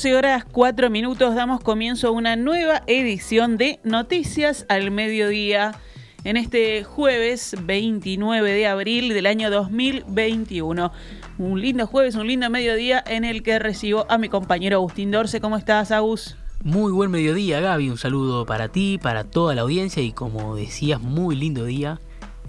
12 horas 4 minutos damos comienzo a una nueva edición de Noticias al Mediodía en este jueves 29 de abril del año 2021. Un lindo jueves, un lindo mediodía en el que recibo a mi compañero Agustín Dorce. ¿Cómo estás, Agus? Muy buen mediodía, Gaby. Un saludo para ti, para toda la audiencia y como decías, muy lindo día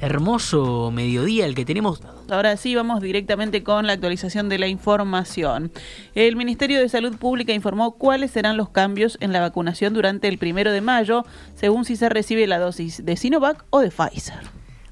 hermoso mediodía el que tenemos. Ahora sí, vamos directamente con la actualización de la información. El Ministerio de Salud Pública informó cuáles serán los cambios en la vacunación durante el primero de mayo, según si se recibe la dosis de Sinovac o de Pfizer.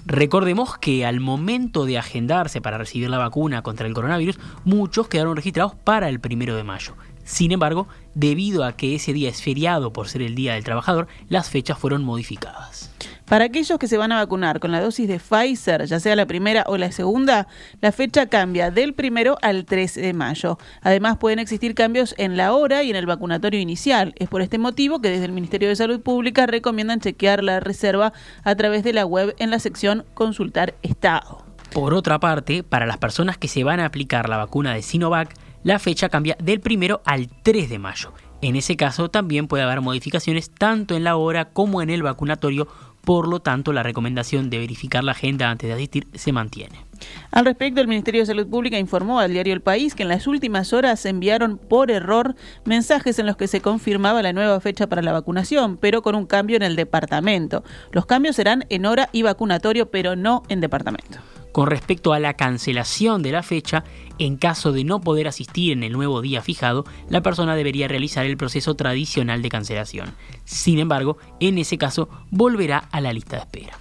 Recordemos que al momento de agendarse para recibir la vacuna contra el coronavirus, muchos quedaron registrados para el primero de mayo. Sin embargo, debido a que ese día es feriado por ser el Día del Trabajador, las fechas fueron modificadas. Para aquellos que se van a vacunar con la dosis de Pfizer, ya sea la primera o la segunda, la fecha cambia del primero al 13 de mayo. Además, pueden existir cambios en la hora y en el vacunatorio inicial. Es por este motivo que desde el Ministerio de Salud Pública recomiendan chequear la reserva a través de la web en la sección Consultar Estado. Por otra parte, para las personas que se van a aplicar la vacuna de Sinovac, la fecha cambia del primero al 3 de mayo. En ese caso también puede haber modificaciones tanto en la hora como en el vacunatorio por lo tanto, la recomendación de verificar la agenda antes de asistir se mantiene. Al respecto, el Ministerio de Salud Pública informó al diario El País que en las últimas horas se enviaron por error mensajes en los que se confirmaba la nueva fecha para la vacunación, pero con un cambio en el departamento. Los cambios serán en hora y vacunatorio, pero no en departamento. Con respecto a la cancelación de la fecha, en caso de no poder asistir en el nuevo día fijado, la persona debería realizar el proceso tradicional de cancelación. Sin embargo, en ese caso volverá a la lista de espera.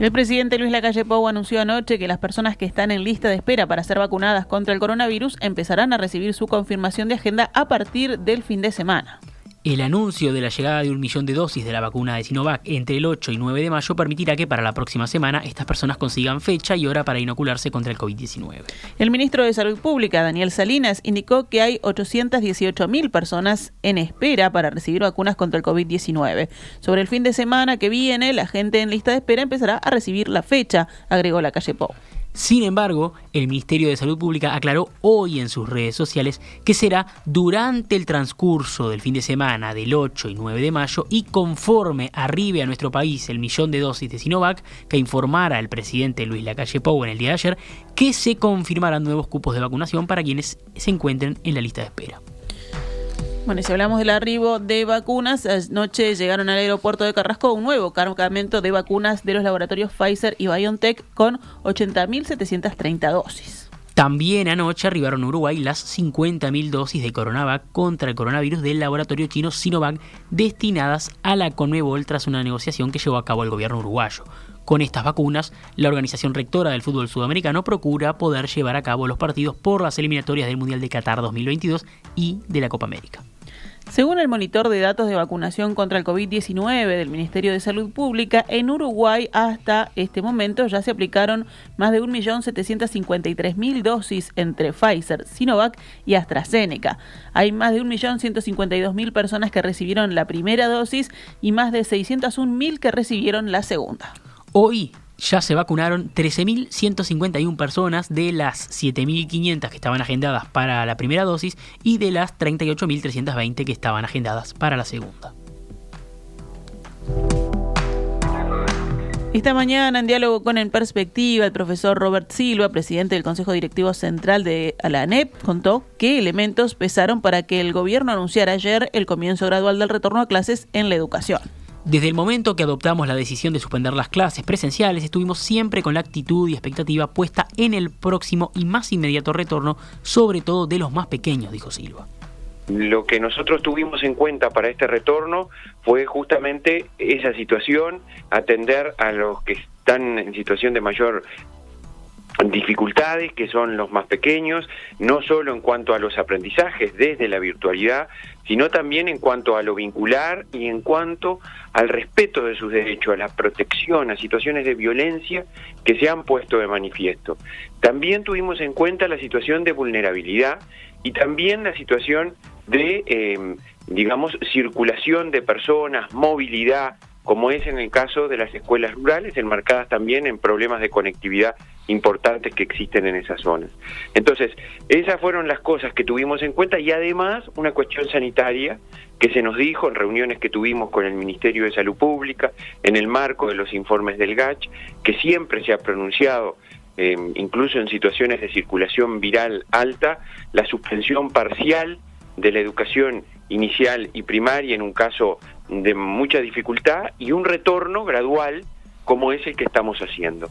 El presidente Luis Lacalle Pou anunció anoche que las personas que están en lista de espera para ser vacunadas contra el coronavirus empezarán a recibir su confirmación de agenda a partir del fin de semana. El anuncio de la llegada de un millón de dosis de la vacuna de Sinovac entre el 8 y 9 de mayo permitirá que para la próxima semana estas personas consigan fecha y hora para inocularse contra el COVID-19. El ministro de Salud Pública, Daniel Salinas, indicó que hay 818 mil personas en espera para recibir vacunas contra el COVID-19. Sobre el fin de semana que viene, la gente en lista de espera empezará a recibir la fecha, agregó la calle Pou. Sin embargo, el Ministerio de Salud Pública aclaró hoy en sus redes sociales que será durante el transcurso del fin de semana del 8 y 9 de mayo y conforme arribe a nuestro país el millón de dosis de Sinovac que informara el presidente Luis Lacalle Pou en el día de ayer, que se confirmarán nuevos cupos de vacunación para quienes se encuentren en la lista de espera. Bueno, y si hablamos del arribo de vacunas, anoche llegaron al aeropuerto de Carrasco un nuevo cargamento de vacunas de los laboratorios Pfizer y BioNTech con 80.730 dosis. También anoche arribaron a Uruguay las 50.000 dosis de Coronavac contra el coronavirus del laboratorio chino Sinovac destinadas a la Conmebol tras una negociación que llevó a cabo el gobierno uruguayo. Con estas vacunas, la organización rectora del fútbol sudamericano procura poder llevar a cabo los partidos por las eliminatorias del Mundial de Qatar 2022 y de la Copa América. Según el monitor de datos de vacunación contra el COVID-19 del Ministerio de Salud Pública, en Uruguay hasta este momento ya se aplicaron más de 1.753.000 dosis entre Pfizer, Sinovac y AstraZeneca. Hay más de 1.152.000 personas que recibieron la primera dosis y más de 601.000 que recibieron la segunda. Hoy ya se vacunaron 13.151 personas de las 7.500 que estaban agendadas para la primera dosis y de las 38.320 que estaban agendadas para la segunda. Esta mañana, en diálogo con En Perspectiva, el profesor Robert Silva, presidente del Consejo Directivo Central de la ANEP, contó qué elementos pesaron para que el gobierno anunciara ayer el comienzo gradual del retorno a clases en la educación. Desde el momento que adoptamos la decisión de suspender las clases presenciales, estuvimos siempre con la actitud y expectativa puesta en el próximo y más inmediato retorno, sobre todo de los más pequeños, dijo Silva. Lo que nosotros tuvimos en cuenta para este retorno fue justamente esa situación, atender a los que están en situación de mayor dificultades que son los más pequeños, no solo en cuanto a los aprendizajes desde la virtualidad, sino también en cuanto a lo vincular y en cuanto al respeto de sus derechos, a la protección, a situaciones de violencia que se han puesto de manifiesto. También tuvimos en cuenta la situación de vulnerabilidad y también la situación de, eh, digamos, circulación de personas, movilidad, como es en el caso de las escuelas rurales, enmarcadas también en problemas de conectividad importantes que existen en esas zonas. Entonces, esas fueron las cosas que tuvimos en cuenta y además una cuestión sanitaria que se nos dijo en reuniones que tuvimos con el Ministerio de Salud Pública, en el marco de los informes del GACH, que siempre se ha pronunciado eh, incluso en situaciones de circulación viral alta, la suspensión parcial de la educación inicial y primaria en un caso de mucha dificultad y un retorno gradual como es el que estamos haciendo.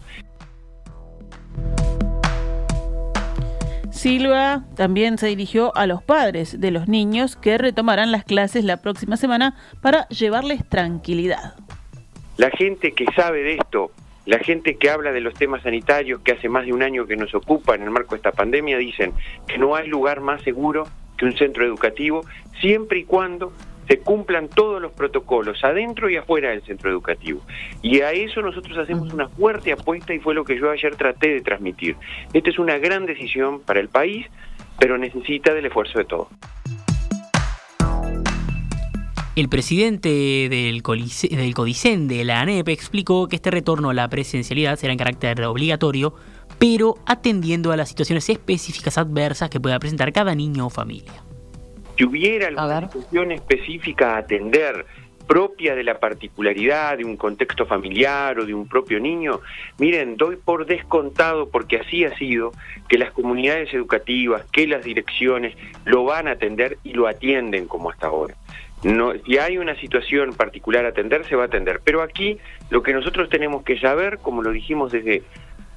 Silva también se dirigió a los padres de los niños que retomarán las clases la próxima semana para llevarles tranquilidad. La gente que sabe de esto, la gente que habla de los temas sanitarios que hace más de un año que nos ocupa en el marco de esta pandemia, dicen que no hay lugar más seguro que un centro educativo siempre y cuando se cumplan todos los protocolos adentro y afuera del centro educativo. Y a eso nosotros hacemos una fuerte apuesta y fue lo que yo ayer traté de transmitir. Esta es una gran decisión para el país, pero necesita del esfuerzo de todos. El presidente del, del Codicen de la ANEP explicó que este retorno a la presencialidad será en carácter obligatorio, pero atendiendo a las situaciones específicas adversas que pueda presentar cada niño o familia. Si hubiera alguna situación específica a atender, propia de la particularidad de un contexto familiar o de un propio niño, miren, doy por descontado, porque así ha sido, que las comunidades educativas, que las direcciones lo van a atender y lo atienden como hasta ahora. No, si hay una situación particular a atender, se va a atender. Pero aquí lo que nosotros tenemos que saber, como lo dijimos desde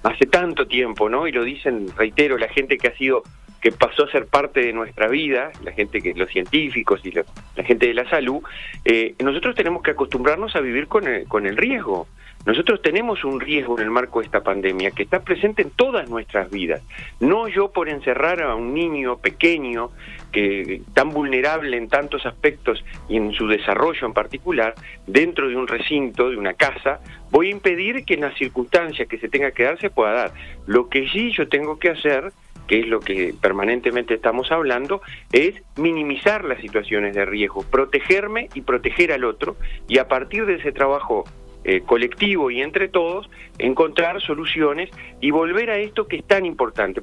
hace tanto tiempo, ¿no? Y lo dicen, reitero, la gente que ha sido que pasó a ser parte de nuestra vida, la gente que los científicos y la, gente de la salud, eh, nosotros tenemos que acostumbrarnos a vivir con el, con el riesgo. Nosotros tenemos un riesgo en el marco de esta pandemia que está presente en todas nuestras vidas. No yo por encerrar a un niño pequeño, que tan vulnerable en tantos aspectos y en su desarrollo en particular, dentro de un recinto, de una casa, voy a impedir que en las circunstancias que se tenga que dar se pueda dar. Lo que sí yo tengo que hacer que es lo que permanentemente estamos hablando, es minimizar las situaciones de riesgo, protegerme y proteger al otro, y a partir de ese trabajo eh, colectivo y entre todos, encontrar soluciones y volver a esto que es tan importante.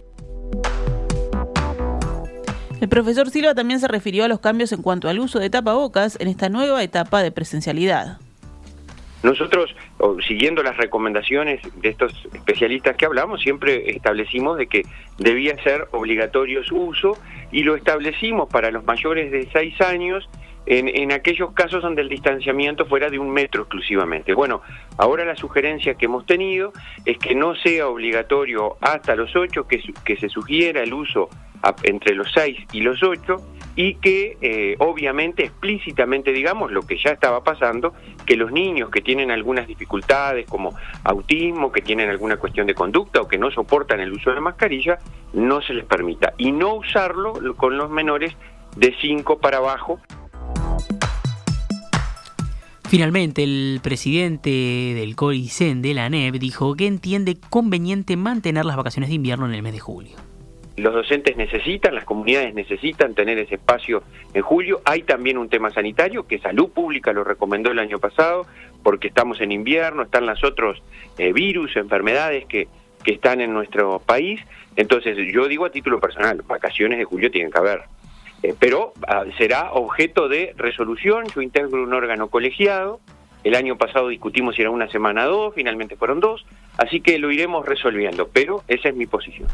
El profesor Silva también se refirió a los cambios en cuanto al uso de tapabocas en esta nueva etapa de presencialidad. Nosotros, siguiendo las recomendaciones de estos especialistas que hablamos, siempre establecimos de que debía ser obligatorio su uso y lo establecimos para los mayores de 6 años en, en, aquellos casos donde el distanciamiento fuera de un metro exclusivamente. Bueno, ahora la sugerencia que hemos tenido es que no sea obligatorio hasta los 8, que, se sugiera el uso entre los 6 y los 8 y que eh, obviamente explícitamente digamos lo que ya estaba pasando, que los niños que tienen algunas dificultades como autismo, que tienen alguna cuestión de conducta o que no soportan el uso de mascarilla, no se les permita. Y no usarlo con los menores de 5 para abajo. Finalmente, el presidente del COICEN de la NEP dijo que entiende conveniente mantener las vacaciones de invierno en el mes de julio los docentes necesitan, las comunidades necesitan tener ese espacio en julio. Hay también un tema sanitario que Salud Pública lo recomendó el año pasado, porque estamos en invierno, están los otros eh, virus, enfermedades que, que están en nuestro país. Entonces, yo digo a título personal, vacaciones de julio tienen que haber. Eh, pero ah, será objeto de resolución, yo integro un órgano colegiado, el año pasado discutimos si era una semana o dos, finalmente fueron dos, así que lo iremos resolviendo, pero esa es mi posición.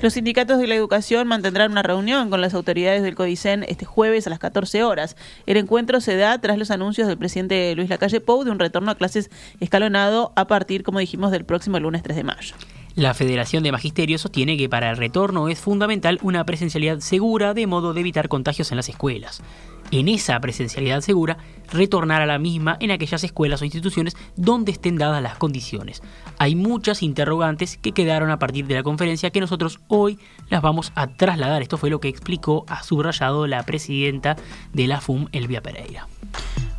Los sindicatos de la educación mantendrán una reunión con las autoridades del CODICEN este jueves a las 14 horas. El encuentro se da tras los anuncios del presidente Luis Lacalle Pou de un retorno a clases escalonado a partir, como dijimos, del próximo lunes 3 de mayo. La Federación de Magisterio sostiene que para el retorno es fundamental una presencialidad segura de modo de evitar contagios en las escuelas en esa presencialidad segura, retornar a la misma en aquellas escuelas o instituciones donde estén dadas las condiciones. Hay muchas interrogantes que quedaron a partir de la conferencia que nosotros hoy las vamos a trasladar. Esto fue lo que explicó, a subrayado la presidenta de la FUM, Elvia Pereira.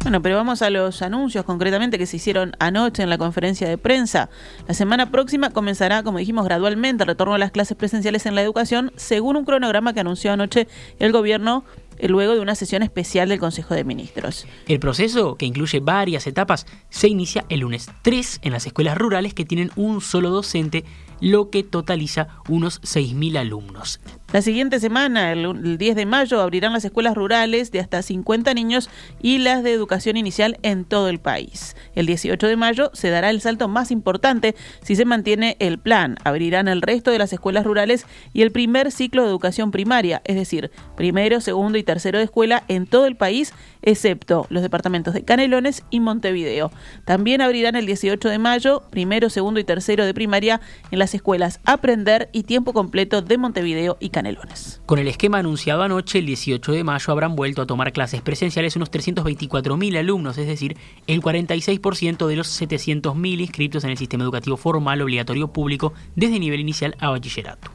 Bueno, pero vamos a los anuncios concretamente que se hicieron anoche en la conferencia de prensa. La semana próxima comenzará, como dijimos, gradualmente el retorno a las clases presenciales en la educación, según un cronograma que anunció anoche el gobierno eh, luego de una sesión especial del Consejo de Ministros. El proceso, que incluye varias etapas, se inicia el lunes 3 en las escuelas rurales que tienen un solo docente lo que totaliza unos 6.000 alumnos. La siguiente semana, el 10 de mayo, abrirán las escuelas rurales de hasta 50 niños y las de educación inicial en todo el país. El 18 de mayo se dará el salto más importante si se mantiene el plan. Abrirán el resto de las escuelas rurales y el primer ciclo de educación primaria, es decir, primero, segundo y tercero de escuela en todo el país, excepto los departamentos de Canelones y Montevideo. También abrirán el 18 de mayo, primero, segundo y tercero de primaria en las escuelas Aprender y Tiempo Completo de Montevideo y Canelones. Con el esquema anunciado anoche, el 18 de mayo habrán vuelto a tomar clases presenciales unos 324.000 alumnos, es decir, el 46% de los 700.000 inscritos en el sistema educativo formal obligatorio público desde nivel inicial a bachillerato.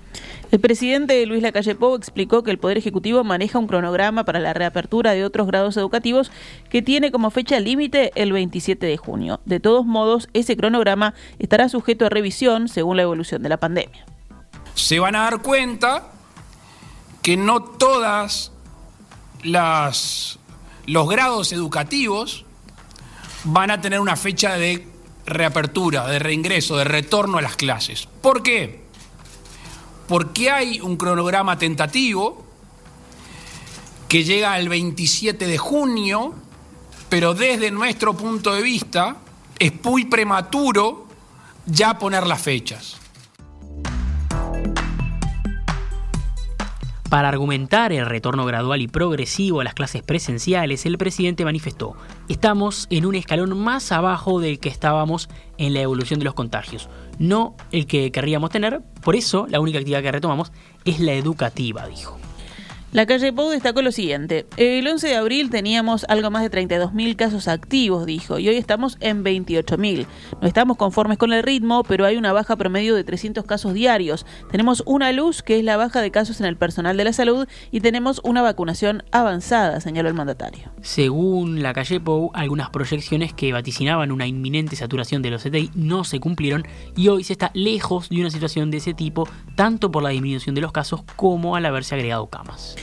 El presidente Luis Lacalle Pou explicó que el Poder Ejecutivo maneja un cronograma para la reapertura de otros grados educativos que tiene como fecha límite el 27 de junio. De todos modos, ese cronograma estará sujeto a revisión según la evolución de la pandemia. Se van a dar cuenta que no todas las los grados educativos van a tener una fecha de reapertura, de reingreso, de retorno a las clases. ¿Por qué? Porque hay un cronograma tentativo que llega el 27 de junio, pero desde nuestro punto de vista es muy prematuro ya poner las fechas. Para argumentar el retorno gradual y progresivo a las clases presenciales, el presidente manifestó, estamos en un escalón más abajo del que estábamos en la evolución de los contagios, no el que querríamos tener, por eso la única actividad que retomamos es la educativa, dijo. La calle Pou destacó lo siguiente. El 11 de abril teníamos algo más de 32.000 casos activos, dijo, y hoy estamos en 28.000. No estamos conformes con el ritmo, pero hay una baja promedio de 300 casos diarios. Tenemos una luz, que es la baja de casos en el personal de la salud, y tenemos una vacunación avanzada, señaló el mandatario. Según la calle Pou, algunas proyecciones que vaticinaban una inminente saturación de los CTI no se cumplieron y hoy se está lejos de una situación de ese tipo, tanto por la disminución de los casos como al haberse agregado camas.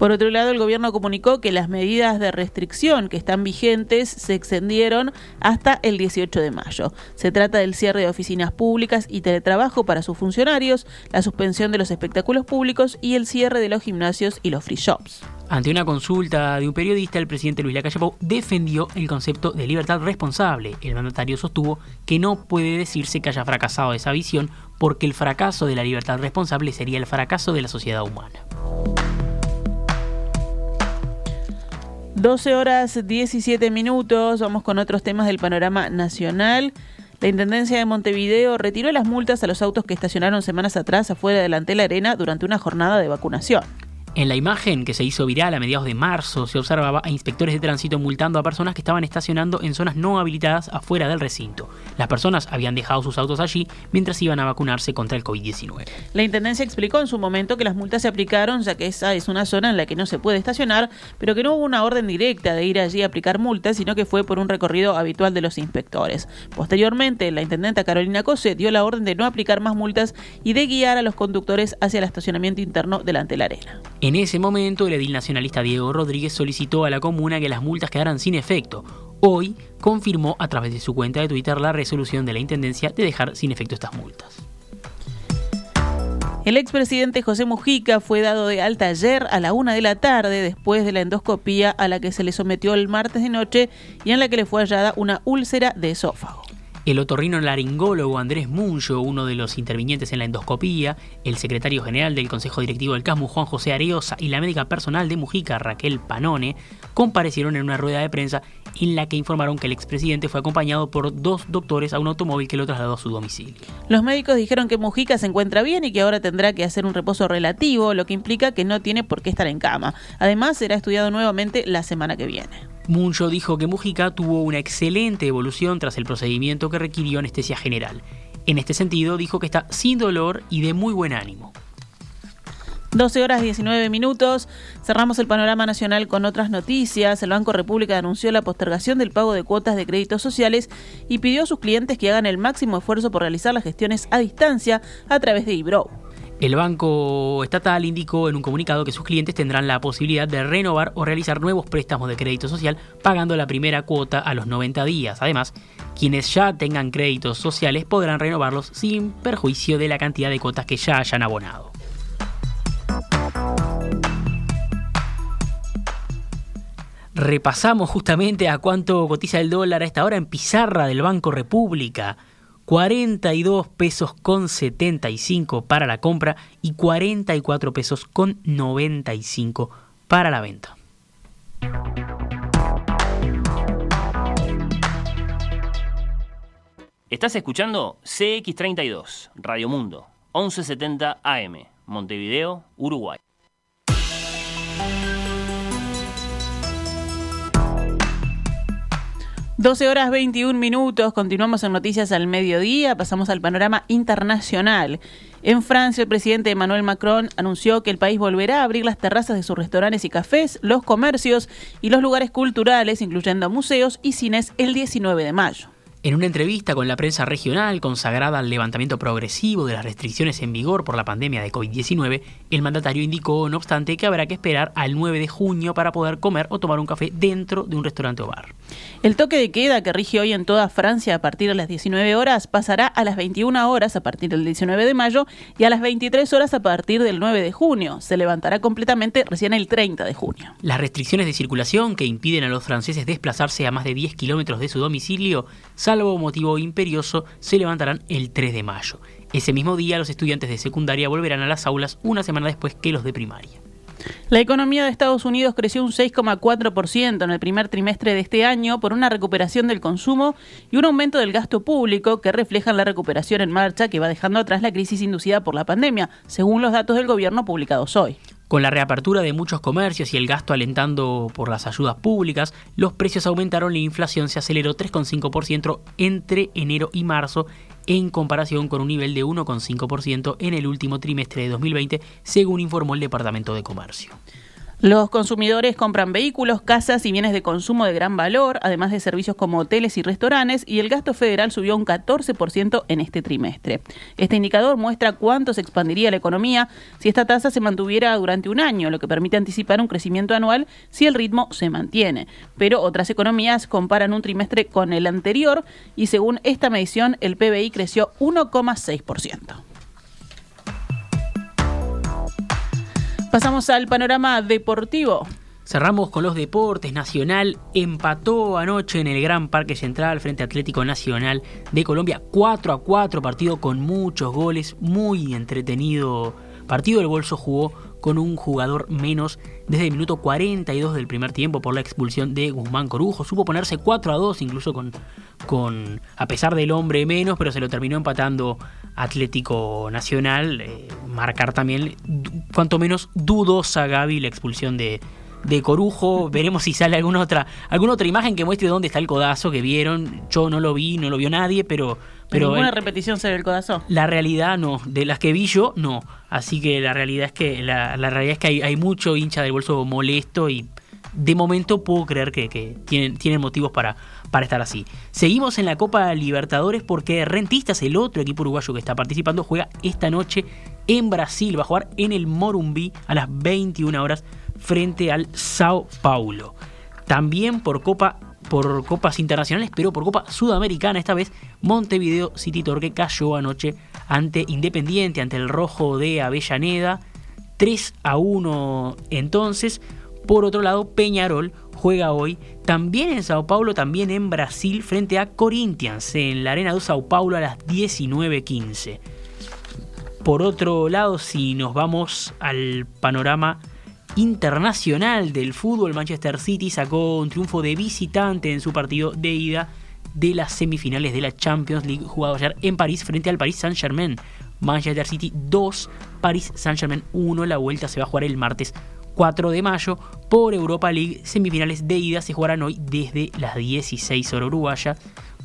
Por otro lado, el gobierno comunicó que las medidas de restricción que están vigentes se extendieron hasta el 18 de mayo. Se trata del cierre de oficinas públicas y teletrabajo para sus funcionarios, la suspensión de los espectáculos públicos y el cierre de los gimnasios y los free shops. Ante una consulta de un periodista, el presidente Luis Lacalle Pou defendió el concepto de libertad responsable. El mandatario sostuvo que no puede decirse que haya fracasado esa visión porque el fracaso de la libertad responsable sería el fracaso de la sociedad humana. 12 horas 17 minutos, vamos con otros temas del panorama nacional. La Intendencia de Montevideo retiró las multas a los autos que estacionaron semanas atrás afuera de la Arena durante una jornada de vacunación. En la imagen que se hizo viral a mediados de marzo se observaba a inspectores de tránsito multando a personas que estaban estacionando en zonas no habilitadas afuera del recinto. Las personas habían dejado sus autos allí mientras iban a vacunarse contra el COVID-19. La Intendencia explicó en su momento que las multas se aplicaron ya que esa es una zona en la que no se puede estacionar, pero que no hubo una orden directa de ir allí a aplicar multas, sino que fue por un recorrido habitual de los inspectores. Posteriormente, la Intendenta Carolina Cose dio la orden de no aplicar más multas y de guiar a los conductores hacia el estacionamiento interno delante de la arena. En ese momento, el edil nacionalista Diego Rodríguez solicitó a la comuna que las multas quedaran sin efecto. Hoy confirmó a través de su cuenta de Twitter la resolución de la Intendencia de dejar sin efecto estas multas. El expresidente José Mujica fue dado de alta ayer a la una de la tarde después de la endoscopía a la que se le sometió el martes de noche y en la que le fue hallada una úlcera de esófago. El otorrino laringólogo Andrés Muncho, uno de los intervinientes en la endoscopía, el secretario general del Consejo Directivo del CASMU Juan José Areosa y la médica personal de Mujica Raquel Panone comparecieron en una rueda de prensa en la que informaron que el expresidente fue acompañado por dos doctores a un automóvil que lo trasladó a su domicilio. Los médicos dijeron que Mujica se encuentra bien y que ahora tendrá que hacer un reposo relativo, lo que implica que no tiene por qué estar en cama. Además, será estudiado nuevamente la semana que viene. Muncho dijo que Mujica tuvo una excelente evolución tras el procedimiento que requirió anestesia general. En este sentido, dijo que está sin dolor y de muy buen ánimo. 12 horas 19 minutos. Cerramos el panorama nacional con otras noticias. El Banco República anunció la postergación del pago de cuotas de créditos sociales y pidió a sus clientes que hagan el máximo esfuerzo por realizar las gestiones a distancia a través de Ibro. El Banco Estatal indicó en un comunicado que sus clientes tendrán la posibilidad de renovar o realizar nuevos préstamos de crédito social pagando la primera cuota a los 90 días. Además, quienes ya tengan créditos sociales podrán renovarlos sin perjuicio de la cantidad de cuotas que ya hayan abonado. Repasamos justamente a cuánto cotiza el dólar a esta hora en pizarra del Banco República. 42 pesos con 75 para la compra y 44 pesos con 95 para la venta. Estás escuchando CX32, Radio Mundo, 1170 AM, Montevideo, Uruguay. 12 horas 21 minutos, continuamos en Noticias al Mediodía, pasamos al panorama internacional. En Francia, el presidente Emmanuel Macron anunció que el país volverá a abrir las terrazas de sus restaurantes y cafés, los comercios y los lugares culturales, incluyendo museos y cines, el 19 de mayo. En una entrevista con la prensa regional consagrada al levantamiento progresivo de las restricciones en vigor por la pandemia de COVID-19, el mandatario indicó, no obstante, que habrá que esperar al 9 de junio para poder comer o tomar un café dentro de un restaurante o bar. El toque de queda que rige hoy en toda Francia a partir de las 19 horas pasará a las 21 horas a partir del 19 de mayo y a las 23 horas a partir del 9 de junio. Se levantará completamente recién el 30 de junio. Las restricciones de circulación que impiden a los franceses desplazarse a más de 10 kilómetros de su domicilio salvo motivo imperioso, se levantarán el 3 de mayo. Ese mismo día los estudiantes de secundaria volverán a las aulas una semana después que los de primaria. La economía de Estados Unidos creció un 6,4% en el primer trimestre de este año por una recuperación del consumo y un aumento del gasto público que reflejan la recuperación en marcha que va dejando atrás la crisis inducida por la pandemia, según los datos del gobierno publicados hoy. Con la reapertura de muchos comercios y el gasto alentando por las ayudas públicas, los precios aumentaron y la inflación se aceleró 3,5% entre enero y marzo en comparación con un nivel de 1,5% en el último trimestre de 2020, según informó el Departamento de Comercio. Los consumidores compran vehículos, casas y bienes de consumo de gran valor, además de servicios como hoteles y restaurantes, y el gasto federal subió un 14% en este trimestre. Este indicador muestra cuánto se expandiría la economía si esta tasa se mantuviera durante un año, lo que permite anticipar un crecimiento anual si el ritmo se mantiene. Pero otras economías comparan un trimestre con el anterior y según esta medición el PBI creció 1,6%. Pasamos al panorama deportivo. Cerramos con los deportes. Nacional empató anoche en el Gran Parque Central frente a Atlético Nacional de Colombia. 4 a 4, partido con muchos goles, muy entretenido. Partido del Bolso jugó con un jugador menos desde el minuto 42 del primer tiempo por la expulsión de Guzmán Corujo. Supo ponerse 4 a 2 incluso con, con a pesar del hombre menos, pero se lo terminó empatando Atlético Nacional. Eh, marcar también, cuanto menos dudosa Gaby la expulsión de, de Corujo. Veremos si sale alguna otra, alguna otra imagen que muestre dónde está el codazo que vieron. Yo no lo vi, no lo vio nadie, pero. Pero ¿Ninguna repetición se ve el codazo? La realidad no. De las que vi yo, no. Así que la realidad es que la, realidad es que hay, hay, mucho hincha del bolso molesto y de momento puedo creer que, que tienen, tienen motivos para, para estar así. Seguimos en la Copa Libertadores porque Rentistas, el otro equipo uruguayo que está participando, juega esta noche en Brasil. Va a jugar en el Morumbi a las 21 horas frente al Sao Paulo. También por Copa por copas internacionales, pero por Copa Sudamericana esta vez, Montevideo City Torque cayó anoche ante Independiente, ante el Rojo de Avellaneda, 3 a 1 entonces. Por otro lado, Peñarol juega hoy también en Sao Paulo, también en Brasil, frente a Corinthians, en la Arena de Sao Paulo a las 19.15. Por otro lado, si nos vamos al panorama internacional del fútbol, Manchester City sacó un triunfo de visitante en su partido de ida de las semifinales de la Champions League jugado ayer en París frente al Paris Saint-Germain. Manchester City 2, Paris Saint-Germain 1. La vuelta se va a jugar el martes 4 de mayo por Europa League. Semifinales de ida se jugarán hoy desde las 16 horas uruguaya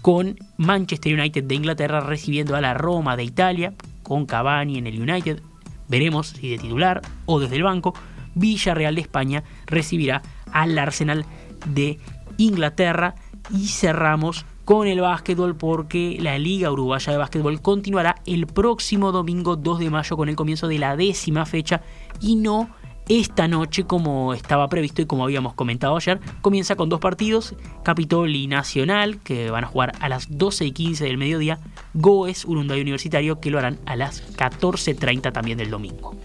con Manchester United de Inglaterra recibiendo a la Roma de Italia con Cavani en el United. Veremos si de titular o desde el banco. Villarreal de España recibirá al Arsenal de Inglaterra y cerramos con el básquetbol porque la Liga Uruguaya de Básquetbol continuará el próximo domingo 2 de mayo con el comienzo de la décima fecha y no esta noche como estaba previsto y como habíamos comentado ayer. Comienza con dos partidos, Capitol Nacional, que van a jugar a las 12 y 15 del mediodía, Goes, Urunday Universitario, que lo harán a las 14.30 también del domingo.